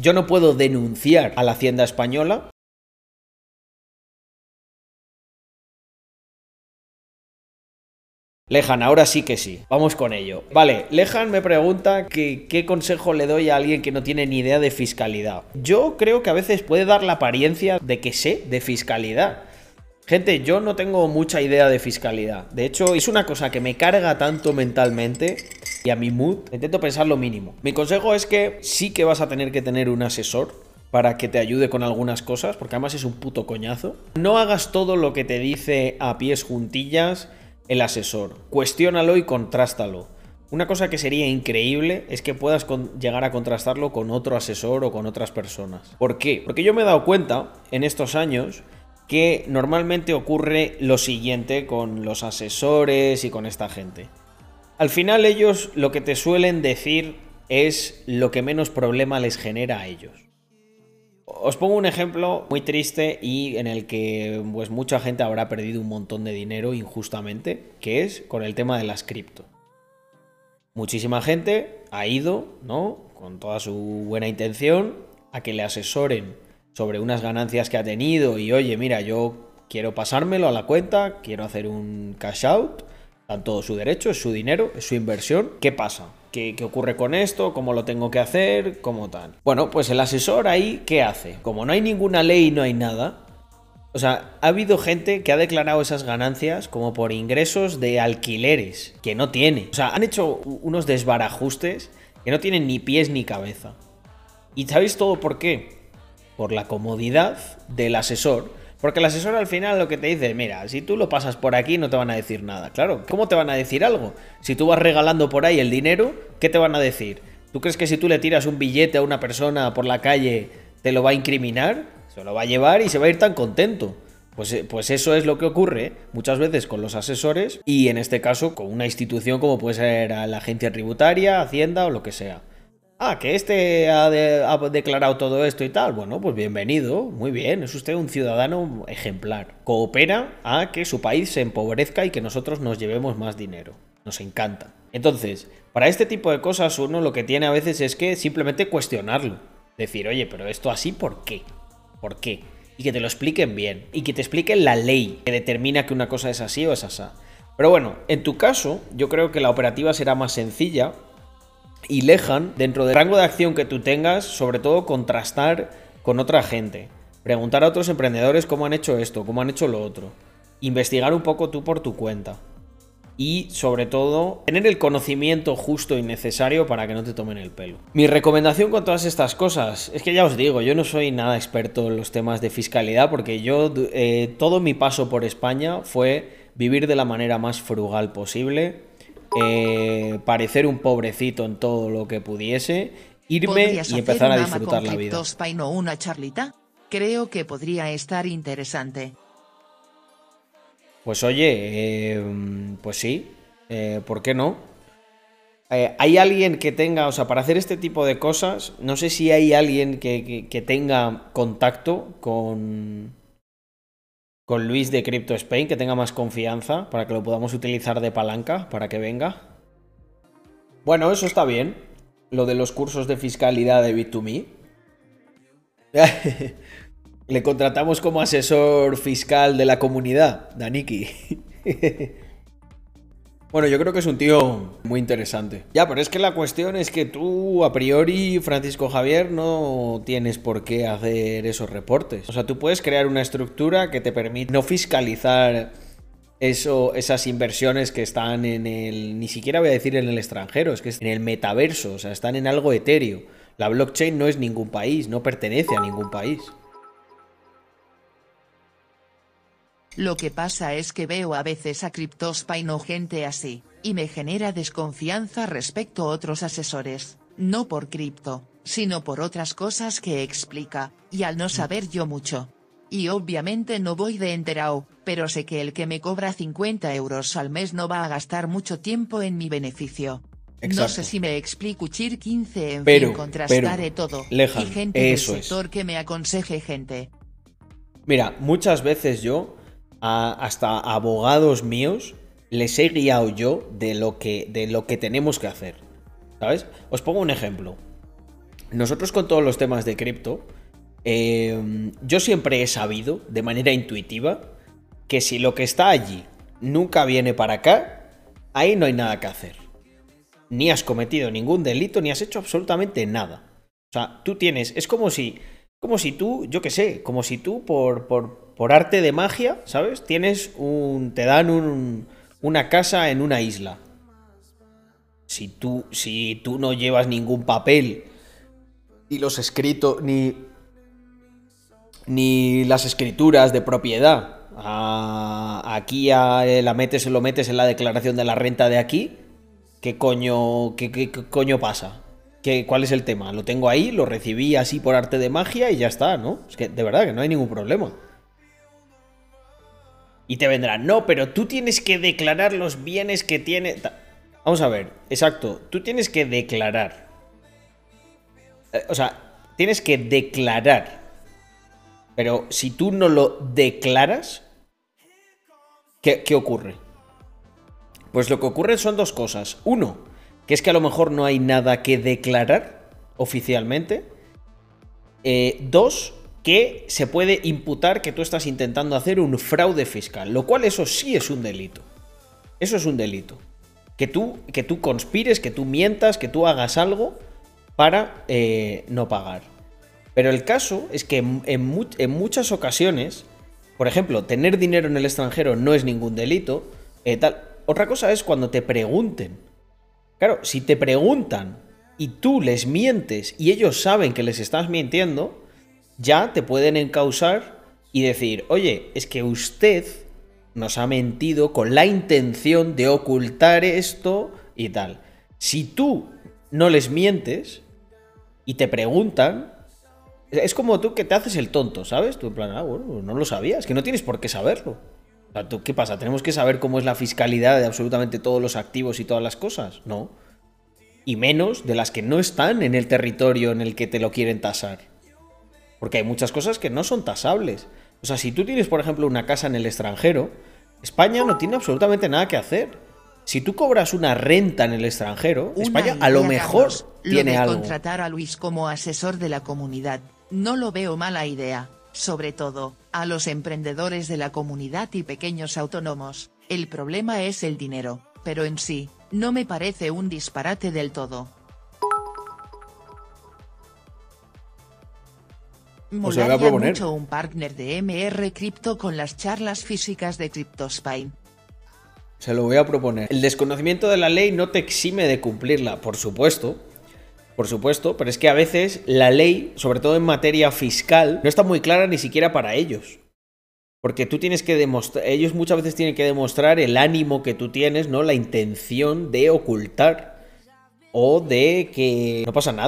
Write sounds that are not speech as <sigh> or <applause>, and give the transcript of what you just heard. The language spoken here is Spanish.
Yo no puedo denunciar a la Hacienda española Lejan, ahora sí que sí. Vamos con ello. Vale, Lejan me pregunta qué consejo le doy a alguien que no tiene ni idea de fiscalidad. Yo creo que a veces puede dar la apariencia de que sé de fiscalidad. Gente, yo no tengo mucha idea de fiscalidad. De hecho, es una cosa que me carga tanto mentalmente mi mood. Intento pensar lo mínimo. Mi consejo es que sí que vas a tener que tener un asesor para que te ayude con algunas cosas, porque además es un puto coñazo. No hagas todo lo que te dice a pies juntillas el asesor. Cuestiónalo y contrástalo. Una cosa que sería increíble es que puedas llegar a contrastarlo con otro asesor o con otras personas. ¿Por qué? Porque yo me he dado cuenta en estos años que normalmente ocurre lo siguiente con los asesores y con esta gente. Al final ellos lo que te suelen decir es lo que menos problema les genera a ellos. Os pongo un ejemplo muy triste y en el que pues mucha gente habrá perdido un montón de dinero injustamente, que es con el tema de las cripto. Muchísima gente ha ido, ¿no? Con toda su buena intención a que le asesoren sobre unas ganancias que ha tenido y oye, mira, yo quiero pasármelo a la cuenta, quiero hacer un cash out, tanto su derecho, es su dinero, es su inversión. ¿Qué pasa? ¿Qué, ocurre con esto? ¿Cómo lo tengo que hacer? ¿Cómo tal? Bueno, pues el asesor ahí, ¿qué hace? Como no hay ninguna ley no hay nada, o sea, ha habido gente que ha declarado esas ganancias como por ingresos de alquileres, que no tiene. O sea, han hecho unos desbarajustes que no tienen ni pies ni cabeza. ¿Y sabéis todo por qué? Por la comodidad del asesor porque el asesor al final lo que te dice, mira, si tú lo pasas por aquí no te van a decir nada. Claro, ¿cómo te van a decir algo? Si tú vas regalando por ahí el dinero, ¿qué te van a decir? ¿Tú crees que si tú le tiras un billete a una persona por la calle te lo va a incriminar? Se lo va a llevar y se va a ir tan contento. Pues, eh, pues, eso es lo que ocurre muchas veces con los asesores y en este caso con una institución como puede ser la agencia tributaria, Hacienda o lo que sea. Ah, que este ha, declarado todo esto y tal. Bueno, pues bienvenido, muy bien, es usted un ciudadano ejemplar. Coopera a que su país se empobrezca y que nosotros nos llevemos más dinero. Nos encanta. Entonces, para este tipo de cosas uno lo que tiene a veces es que simplemente cuestionarlo. Decir, oye, pero esto así, ¿por qué? ¿Por qué? Y que te lo expliquen bien. Y que te expliquen la ley que determina que una cosa es así o es así. Pero bueno, en tu caso, yo creo que la operativa será más sencilla y lejan, dentro del rango de acción que tú tengas, sobre todo contrastar con otra gente. Preguntar a otros emprendedores cómo han hecho esto, cómo han hecho lo otro. Investigar un poco tú por tu cuenta. Y sobre todo, tener el conocimiento justo y necesario para que no te tomen el pelo. Mi recomendación con todas estas cosas es que ya os digo, yo no soy nada experto en los temas de fiscalidad porque yo, eh, todo mi paso por España fue vivir de la manera más frugal posible, eh, parecer un pobrecito en todo lo que pudiese, irme y empezar a disfrutar la vida. o una charlita? Creo que podría estar interesante. Pues oye, eh, pues sí, eh, ¿por qué no? ¿Hay alguien que tenga, o sea, para hacer este tipo de cosas, no sé si hay alguien que tenga contacto con, con Luis de Crypto Spain, que tenga más confianza para que lo podamos utilizar de palanca para que venga. Bueno, eso está bien. Lo de los cursos de fiscalidad de Bit2Me. <laughs> Le contratamos como asesor fiscal de la comunidad, Daniki. <laughs> Bueno, yo creo que es un tío muy interesante. Ya, pero es que la cuestión es que tú, a priori, Francisco Javier, no tienes por qué hacer esos reportes. O sea, tú puedes crear una estructura que te permite no fiscalizar eso, esas inversiones que están en el, ni siquiera voy a decir en el extranjero, es que es en el metaverso, o sea, están en algo etéreo. La blockchain no es ningún país, no pertenece a ningún país. Lo que pasa es que veo a veces a Cryptospine o gente así, y me genera desconfianza respecto a otros asesores, no por cripto, sino por otras cosas que explica, y al no saber yo mucho. Y obviamente no voy de enterao, pero sé que el que me cobra 50 euros al mes no va a gastar mucho tiempo en mi beneficio. No sé si me explico Chir 15 en pero, fin contrastaré todo. y gente del sector que me aconseje gente. Mira, muchas veces yo hasta abogados míos les he guiado yo de lo, que, de lo que tenemos que hacer. ¿Sabes? Os pongo un ejemplo. nosotros con todos los temas de cripto, eh, yo siempre he sabido, de manera intuitiva, que si lo que está allí nunca viene para acá, ahí no hay nada que hacer. Ni has cometido ningún delito, ni has hecho absolutamente nada. O sea, tú tienes, es como si, como si tú, yo qué sé, como si tú por, por, por arte de magia, ¿sabes? Tienes un, te dan un, una casa en una isla. Si tú, si tú no llevas ningún papel y los escritos, ni, ni las escrituras de propiedad, aquí la metes, lo metes en la declaración de la renta de aquí, ¿qué coño, qué, qué, coño pasa? ¿Qué, ¿Cuál es el tema? Lo tengo ahí, lo recibí así por arte de magia y ya está, ¿no? Es que de verdad que no hay ningún problema. Y te vendrán, no, pero tú tienes que declarar los bienes que tiene. Vamos a ver, exacto, tú tienes que declarar. Eh, o sea, tienes que declarar. Pero si tú no lo declaras, ¿qué, ¿qué, ocurre? Pues lo que ocurre son dos cosas. Uno, que es que a lo mejor no hay nada que declarar oficialmente. Eh, dos, que se puede imputar que tú estás intentando hacer un fraude fiscal, lo cual eso sí es un delito. Eso es un delito. Que tú, que tú conspires, que tú mientas, que tú hagas algo para eh, no pagar. Pero el caso es que en, muchas ocasiones, por ejemplo, tener dinero en el extranjero no es ningún delito. Eh. Otra cosa es cuando te pregunten. Claro, si te preguntan y tú les mientes y ellos saben que les estás mintiendo, ya te pueden encausar y decir, oye, es que usted nos ha mentido con la intención de ocultar esto y tal. Si tú no les mientes y te preguntan, es como tú que te haces el tonto, ¿sabes? Tú en plan, ah, bueno, no lo sabías, que no tienes por qué saberlo. ¿Qué pasa? ¿Tenemos que saber cómo es la fiscalidad de absolutamente todos los activos y todas las cosas? No. Y menos de las que no están en el territorio en el que te lo quieren tasar. Porque hay muchas cosas que no son tasables. O sea, si tú tienes, por ejemplo, una casa en el extranjero, España no tiene absolutamente nada que hacer. Si tú cobras una renta en el extranjero, España a lo mejor tiene lo de contratar a Luis como asesor de la comunidad, no lo veo mala idea. Sobre todo, a los emprendedores de la comunidad y pequeños autónomos, el problema es el dinero, pero en sí, no me parece un disparate del todo. Molaría mucho un partner de MR Crypto con las charlas físicas de CryptoSpine. Se lo voy a proponer. El desconocimiento de la ley no te exime de cumplirla, por supuesto. Por supuesto, pero es que a veces la ley, sobre todo en materia fiscal, no está muy clara ni siquiera para ellos. Porque tú tienes que demostrar, ellos muchas veces tienen que demostrar el ánimo que tú tienes, ¿no? La intención de ocultar o de que no pasa nada.